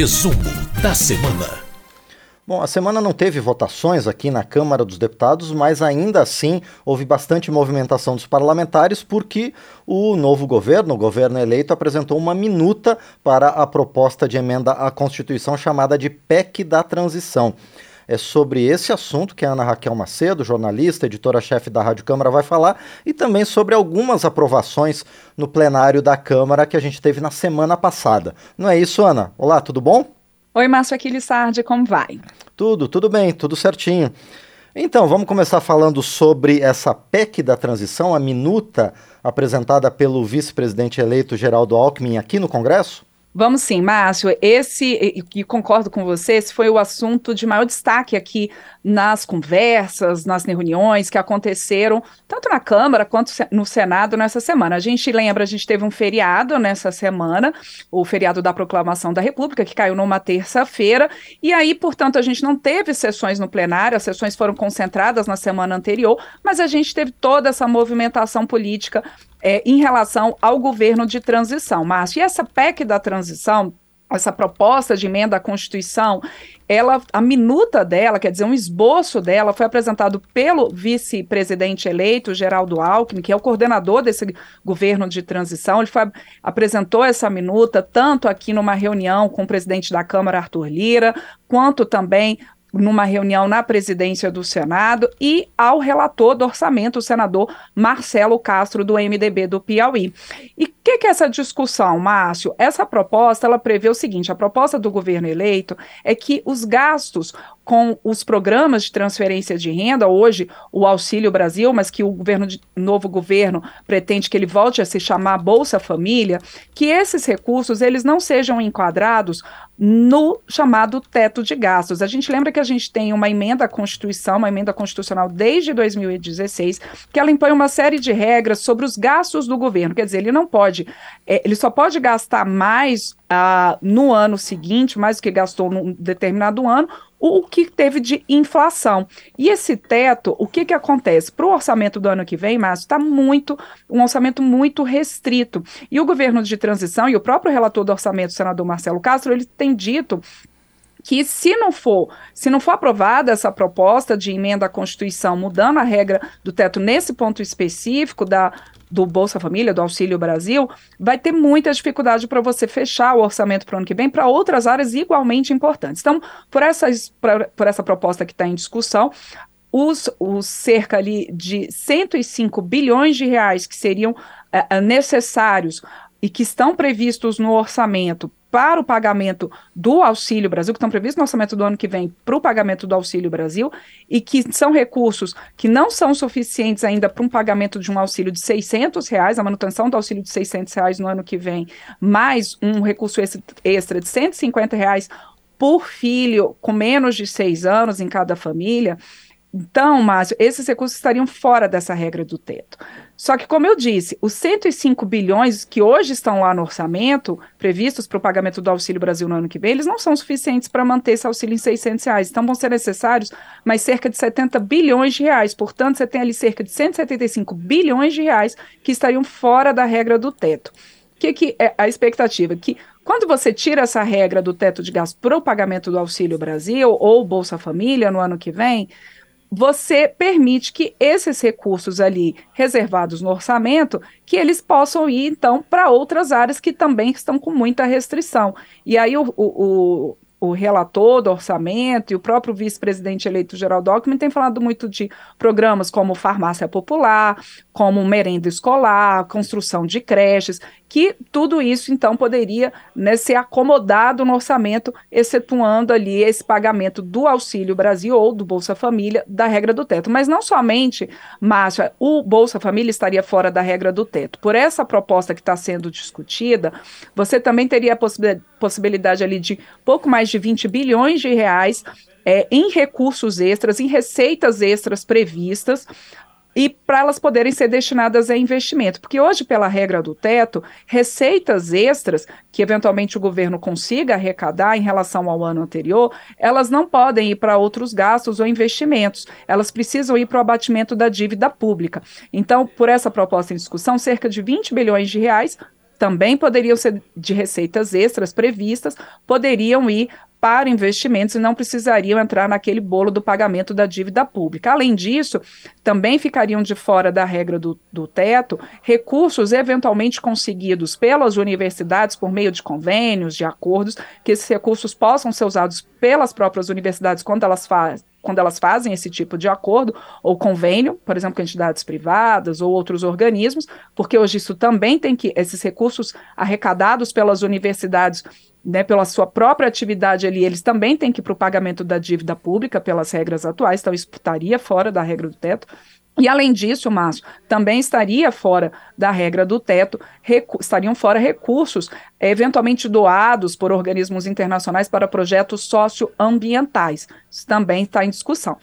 Resumo da semana. Bom, a semana não teve votações aqui na Câmara dos Deputados, mas ainda assim houve bastante movimentação dos parlamentares porque o novo governo, o governo eleito, apresentou uma minuta para a proposta de emenda à Constituição chamada de PEC da Transição. É sobre esse assunto que a Ana Raquel Macedo, jornalista, editora-chefe da Rádio Câmara, vai falar e também sobre algumas aprovações no plenário da Câmara que a gente teve na semana passada. Não é isso, Ana? Olá, tudo bom? Oi, Márcio Aquiles Sardi, como vai? Tudo, tudo bem, tudo certinho. Então, vamos começar falando sobre essa PEC da transição, a minuta apresentada pelo vice-presidente eleito Geraldo Alckmin aqui no Congresso? Vamos sim, Márcio. Esse, e, concordo com você, esse foi o assunto de maior destaque aqui nas conversas, nas reuniões que aconteceram, tanto na Câmara quanto no Senado nessa semana. A gente lembra, a gente teve um feriado nessa semana, o feriado da Proclamação da República, que caiu numa terça-feira, e aí, portanto, a gente não teve sessões no plenário, as sessões foram concentradas na semana anterior, mas a gente teve toda essa movimentação política é, em relação ao governo de transição. Márcio, e essa PEC da transição, essa proposta de emenda à Constituição, ela, a minuta dela, quer dizer, um esboço dela, foi apresentado pelo vice-presidente eleito, Geraldo Alckmin, que é o coordenador desse governo de transição. Ele foi, apresentou essa minuta tanto aqui numa reunião com o presidente da Câmara, Arthur Lira, quanto também numa reunião na presidência do Senado e ao relator do orçamento, o senador Marcelo Castro, do MDB do Piauí. E o que, que, é essa discussão, Márcio? Essa proposta, ela prevê o seguinte, a proposta do governo eleito é que os gastos com os programas de transferência de renda, hoje o Auxílio Brasil, mas que o governo de, novo governo pretende que ele volte a se chamar Bolsa Família, que esses recursos eles não sejam enquadrados no chamado teto de gastos. A gente lembra que a gente tem uma emenda à Constituição, uma emenda constitucional desde 2016, que ela impõe uma série de regras sobre os gastos do governo. Quer dizer, ele não pode, é, ele só pode gastar mais ah, no ano seguinte, mais do que gastou num determinado ano, o que teve de inflação. E esse teto, o que, que acontece? Para o orçamento do ano que vem, Márcio, está muito, um orçamento muito restrito. E o governo de transição e o próprio relator do orçamento, o senador Marcelo Castro, ele tem dito que se não for, se não for aprovada essa proposta de emenda à Constituição mudando a regra do teto nesse ponto específico da do Bolsa Família, do Auxílio Brasil, vai ter muita dificuldade para você fechar o orçamento para o ano que vem para outras áreas igualmente importantes. Então, por, essas, pra, por essa proposta que está em discussão, os, os cerca ali de 105 bilhões de reais que seriam é, necessários e que estão previstos no orçamento para o pagamento do Auxílio Brasil, que estão previstos no orçamento do ano que vem para o pagamento do Auxílio Brasil, e que são recursos que não são suficientes ainda para um pagamento de um auxílio de 600 reais, a manutenção do auxílio de 600 reais no ano que vem, mais um recurso extra de 150 reais por filho com menos de seis anos em cada família. Então, Márcio, esses recursos estariam fora dessa regra do teto. Só que, como eu disse, os 105 bilhões que hoje estão lá no orçamento, previstos para o pagamento do Auxílio Brasil no ano que vem, eles não são suficientes para manter esse auxílio em 600 reais. Então, vão ser necessários mais cerca de 70 bilhões de reais. Portanto, você tem ali cerca de 175 bilhões de reais que estariam fora da regra do teto. O que, que é a expectativa? Que quando você tira essa regra do teto de gasto para o pagamento do Auxílio Brasil ou Bolsa Família no ano que vem, você permite que esses recursos ali reservados no orçamento, que eles possam ir então para outras áreas que também estão com muita restrição. E aí o, o, o relator do orçamento e o próprio vice-presidente eleito Geraldo Alckmin tem falado muito de programas como farmácia popular, como merenda escolar, construção de creches, que tudo isso então poderia né, ser acomodado no orçamento, excetuando ali esse pagamento do Auxílio Brasil ou do Bolsa Família da regra do teto. Mas não somente, Márcia, o Bolsa Família estaria fora da regra do teto. Por essa proposta que está sendo discutida, você também teria a possibilidade ali de pouco mais de 20 bilhões de reais é, em recursos extras, em receitas extras previstas, e para elas poderem ser destinadas a investimento. Porque hoje, pela regra do teto, receitas extras que eventualmente o governo consiga arrecadar em relação ao ano anterior, elas não podem ir para outros gastos ou investimentos. Elas precisam ir para o abatimento da dívida pública. Então, por essa proposta em discussão, cerca de 20 bilhões de reais também poderiam ser de receitas extras previstas, poderiam ir para investimentos e não precisariam entrar naquele bolo do pagamento da dívida pública. Além disso, também ficariam de fora da regra do, do teto recursos eventualmente conseguidos pelas universidades por meio de convênios, de acordos, que esses recursos possam ser usados pelas próprias universidades quando elas fazem quando elas fazem esse tipo de acordo ou convênio, por exemplo, com entidades privadas ou outros organismos, porque hoje isso também tem que, esses recursos arrecadados pelas universidades, né, pela sua própria atividade ali, eles também têm que ir para o pagamento da dívida pública pelas regras atuais, então isso estaria fora da regra do teto. E além disso, Márcio, também estaria fora da regra do teto, estariam fora recursos eventualmente doados por organismos internacionais para projetos socioambientais. Isso também está em discussão.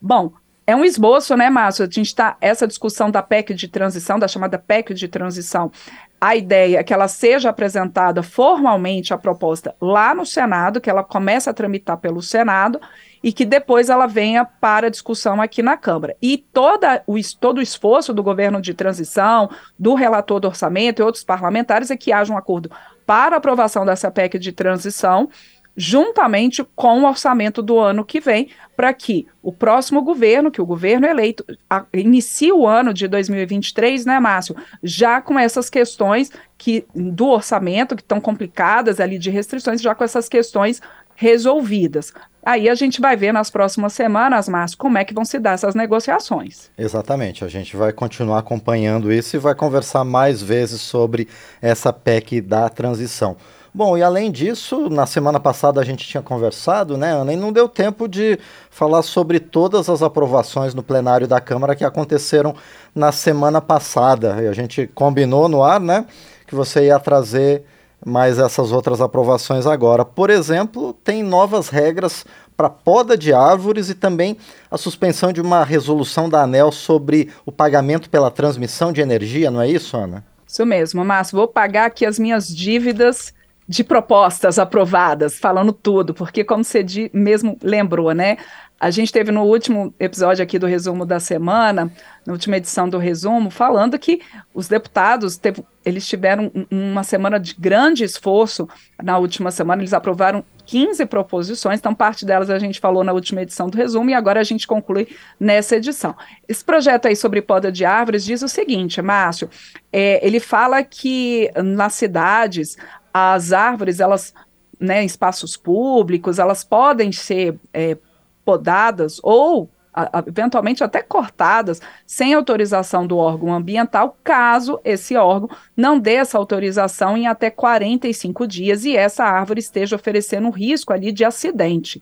Bom, é um esboço, né, Márcio? A gente está essa discussão da PEC de transição, da chamada PEC de transição. A ideia é que ela seja apresentada formalmente a proposta lá no Senado, que ela comece a tramitar pelo Senado e que depois ela venha para discussão aqui na Câmara. E toda o, todo o esforço do governo de transição, do relator do orçamento e outros parlamentares é que haja um acordo para aprovação dessa PEC de transição, juntamente com o orçamento do ano que vem, para que o próximo governo, que o governo eleito, a, inicie o ano de 2023, né, Márcio, já com essas questões que do orçamento, que estão complicadas ali de restrições, já com essas questões resolvidas. Aí a gente vai ver nas próximas semanas, Márcio, como é que vão se dar essas negociações. Exatamente, a gente vai continuar acompanhando isso e vai conversar mais vezes sobre essa PEC da transição. Bom, e além disso, na semana passada a gente tinha conversado, né, Ana, e não deu tempo de falar sobre todas as aprovações no plenário da Câmara que aconteceram na semana passada. E a gente combinou no ar, né, que você ia trazer mais essas outras aprovações agora. Por exemplo, tem novas regras para poda de árvores e também a suspensão de uma resolução da ANEL sobre o pagamento pela transmissão de energia, não é isso, Ana? Isso mesmo, Márcio. Vou pagar aqui as minhas dívidas de propostas aprovadas, falando tudo, porque como você mesmo lembrou, né? A gente teve no último episódio aqui do resumo da semana, na última edição do resumo, falando que os deputados teve, eles tiveram uma semana de grande esforço na última semana, eles aprovaram 15 proposições, então parte delas a gente falou na última edição do resumo e agora a gente conclui nessa edição. Esse projeto aí sobre poda de árvores diz o seguinte, Márcio, é, ele fala que nas cidades as árvores, elas, né, espaços públicos, elas podem ser é, podadas ou a, eventualmente até cortadas sem autorização do órgão ambiental, caso esse órgão não dê essa autorização em até 45 dias e essa árvore esteja oferecendo risco ali de acidente.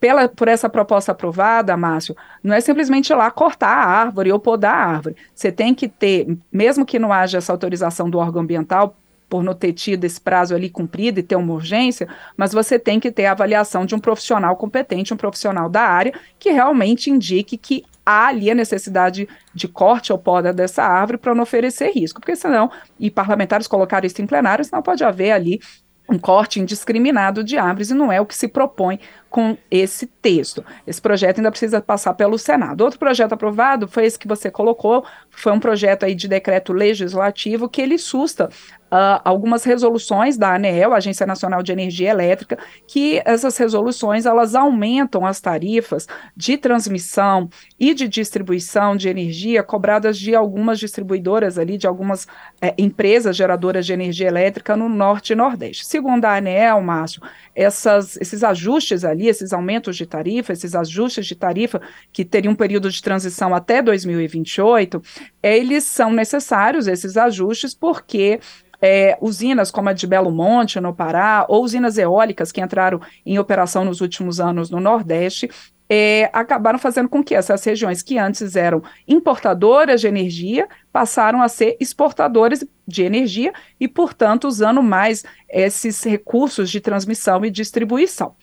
Pela, por essa proposta aprovada, Márcio, não é simplesmente ir lá cortar a árvore ou podar a árvore. Você tem que ter, mesmo que não haja essa autorização do órgão ambiental, por não ter tido esse prazo ali cumprido e ter uma urgência, mas você tem que ter a avaliação de um profissional competente, um profissional da área, que realmente indique que há ali a necessidade de corte ou poda dessa árvore para não oferecer risco, porque senão, e parlamentares colocaram isso em plenário, senão pode haver ali um corte indiscriminado de árvores e não é o que se propõe com esse texto. Esse projeto ainda precisa passar pelo Senado. Outro projeto aprovado foi esse que você colocou, foi um projeto aí de decreto legislativo que ele susta uh, algumas resoluções da ANEEL, Agência Nacional de Energia Elétrica, que essas resoluções elas aumentam as tarifas de transmissão e de distribuição de energia cobradas de algumas distribuidoras ali, de algumas eh, empresas geradoras de energia elétrica no Norte e Nordeste. Segundo a ANEEL, Márcio, essas, esses ajustes ali, esses aumentos de tarifa, esses ajustes de tarifa que teriam um período de transição até 2028, eles são necessários, esses ajustes, porque é, usinas como a de Belo Monte, no Pará, ou usinas eólicas que entraram em operação nos últimos anos no Nordeste, é, acabaram fazendo com que essas regiões que antes eram importadoras de energia passaram a ser exportadoras de energia e, portanto, usando mais esses recursos de transmissão e distribuição.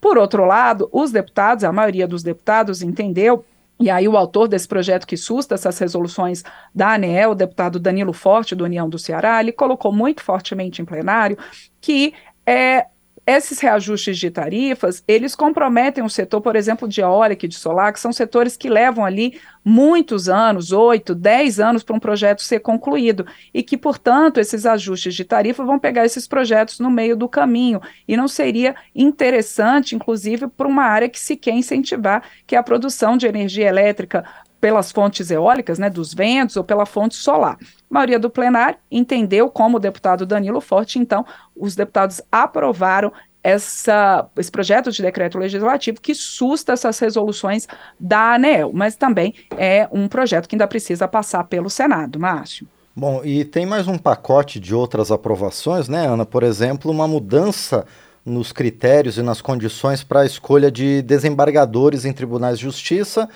Por outro lado, os deputados, a maioria dos deputados entendeu e aí o autor desse projeto que susta essas resoluções da ANEEL, o deputado Danilo Forte, do União do Ceará, ele colocou muito fortemente em plenário que é, esses reajustes de tarifas, eles comprometem o setor, por exemplo, de eólica e de solar, que são setores que levam ali muitos anos, oito, dez anos para um projeto ser concluído, e que, portanto, esses ajustes de tarifa vão pegar esses projetos no meio do caminho, e não seria interessante, inclusive, para uma área que se quer incentivar, que é a produção de energia elétrica pelas fontes eólicas, né, dos ventos ou pela fonte solar. A maioria do plenário entendeu como o deputado Danilo Forte, então os deputados aprovaram essa, esse projeto de decreto legislativo que susta essas resoluções da ANEEL, mas também é um projeto que ainda precisa passar pelo Senado, Márcio. Bom, e tem mais um pacote de outras aprovações, né, Ana? Por exemplo, uma mudança nos critérios e nas condições para a escolha de desembargadores em tribunais de justiça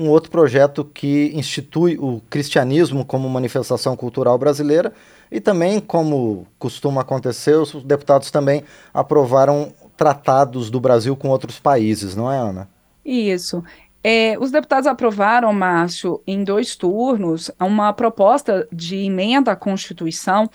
um outro projeto que institui o cristianismo como manifestação cultural brasileira e também, como costuma acontecer, os deputados também aprovaram tratados do Brasil com outros países, não é, Ana? Isso. É, os deputados aprovaram, Márcio, em dois turnos, uma proposta de emenda à Constituição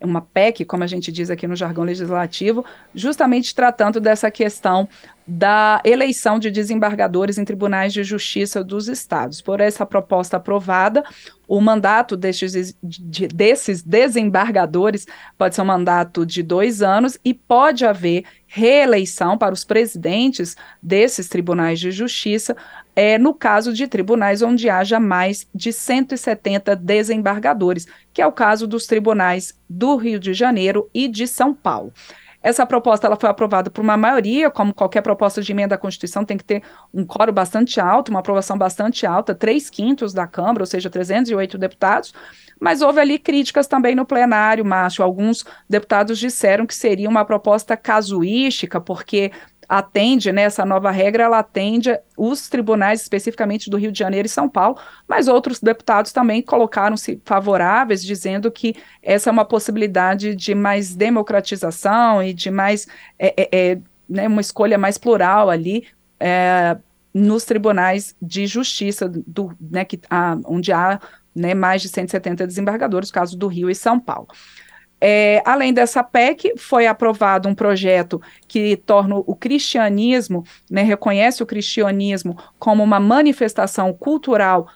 uma PEC, como a gente diz aqui no jargão legislativo, justamente tratando dessa questão da eleição de desembargadores em tribunais de justiça dos estados. Por essa proposta aprovada, o mandato destes, de, desses desembargadores pode ser um mandato de dois anos e pode haver reeleição para os presidentes desses tribunais de justiça, é, no caso de tribunais onde haja mais de 170 desembargadores, que é o caso dos tribunais do Rio de Janeiro e de São Paulo. Essa proposta ela foi aprovada por uma maioria, como qualquer proposta de emenda à Constituição, tem que ter um coro bastante alto, uma aprovação bastante alta, três quintos da Câmara, ou seja, 308 deputados. Mas houve ali críticas também no plenário, Márcio. Alguns deputados disseram que seria uma proposta casuística, porque atende, né, essa nova regra, ela atende os tribunais especificamente do Rio de Janeiro e São Paulo, mas outros deputados também colocaram-se favoráveis, dizendo que essa é uma possibilidade de mais democratização e de mais, é, é, é né, uma escolha mais plural ali, é, nos tribunais de justiça, do, né, que, a, onde há né, mais de 170 desembargadores, caso do Rio e São Paulo. É, além dessa PEC, foi aprovado um projeto que torna o cristianismo, né, reconhece o cristianismo como uma manifestação cultural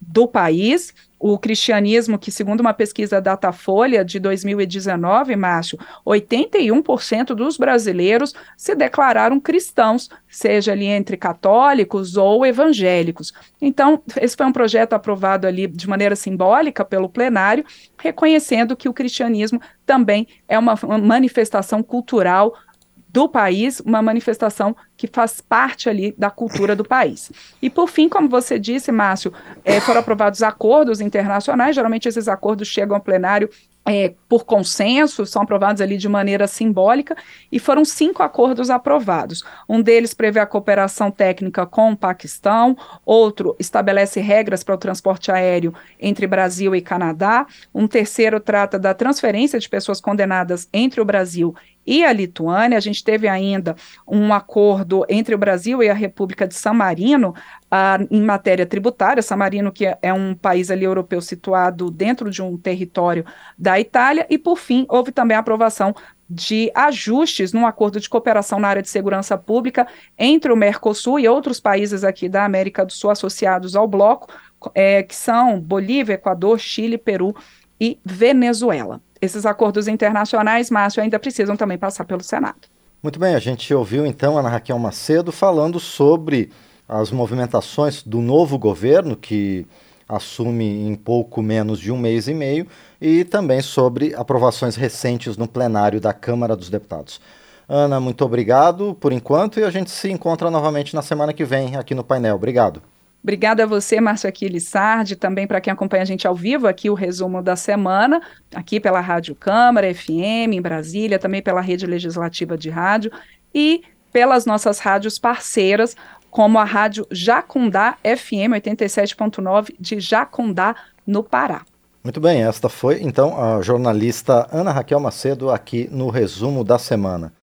do país o cristianismo, que segundo uma pesquisa Datafolha de 2019, Márcio, 81% dos brasileiros se declararam cristãos, seja ali entre católicos ou evangélicos. Então, esse foi um projeto aprovado ali de maneira simbólica pelo plenário, reconhecendo que o cristianismo também é uma manifestação cultural do país, uma manifestação que faz parte ali da cultura do país. E por fim, como você disse, Márcio, é, foram aprovados acordos internacionais, geralmente esses acordos chegam ao plenário é, por consenso, são aprovados ali de maneira simbólica, e foram cinco acordos aprovados. Um deles prevê a cooperação técnica com o Paquistão, outro estabelece regras para o transporte aéreo entre Brasil e Canadá, um terceiro trata da transferência de pessoas condenadas entre o Brasil e a Lituânia. A gente teve ainda um acordo entre o Brasil e a República de San Marino uh, em matéria tributária. San Marino, que é um país ali europeu situado dentro de um território da Itália. E, por fim, houve também a aprovação de ajustes num acordo de cooperação na área de segurança pública entre o Mercosul e outros países aqui da América do Sul associados ao bloco, é, que são Bolívia, Equador, Chile, Peru e Venezuela esses acordos internacionais, Márcio, ainda precisam também passar pelo Senado. Muito bem, a gente ouviu então a Ana Raquel Macedo falando sobre as movimentações do novo governo, que assume em pouco menos de um mês e meio, e também sobre aprovações recentes no plenário da Câmara dos Deputados. Ana, muito obrigado por enquanto e a gente se encontra novamente na semana que vem aqui no painel. Obrigado. Obrigada a você, Márcio Aquiles Sardi, também para quem acompanha a gente ao vivo aqui, o resumo da semana, aqui pela Rádio Câmara, FM, em Brasília, também pela Rede Legislativa de Rádio e pelas nossas rádios parceiras, como a Rádio Jacundá FM 87.9 de Jacundá, no Pará. Muito bem, esta foi então a jornalista Ana Raquel Macedo aqui no resumo da semana.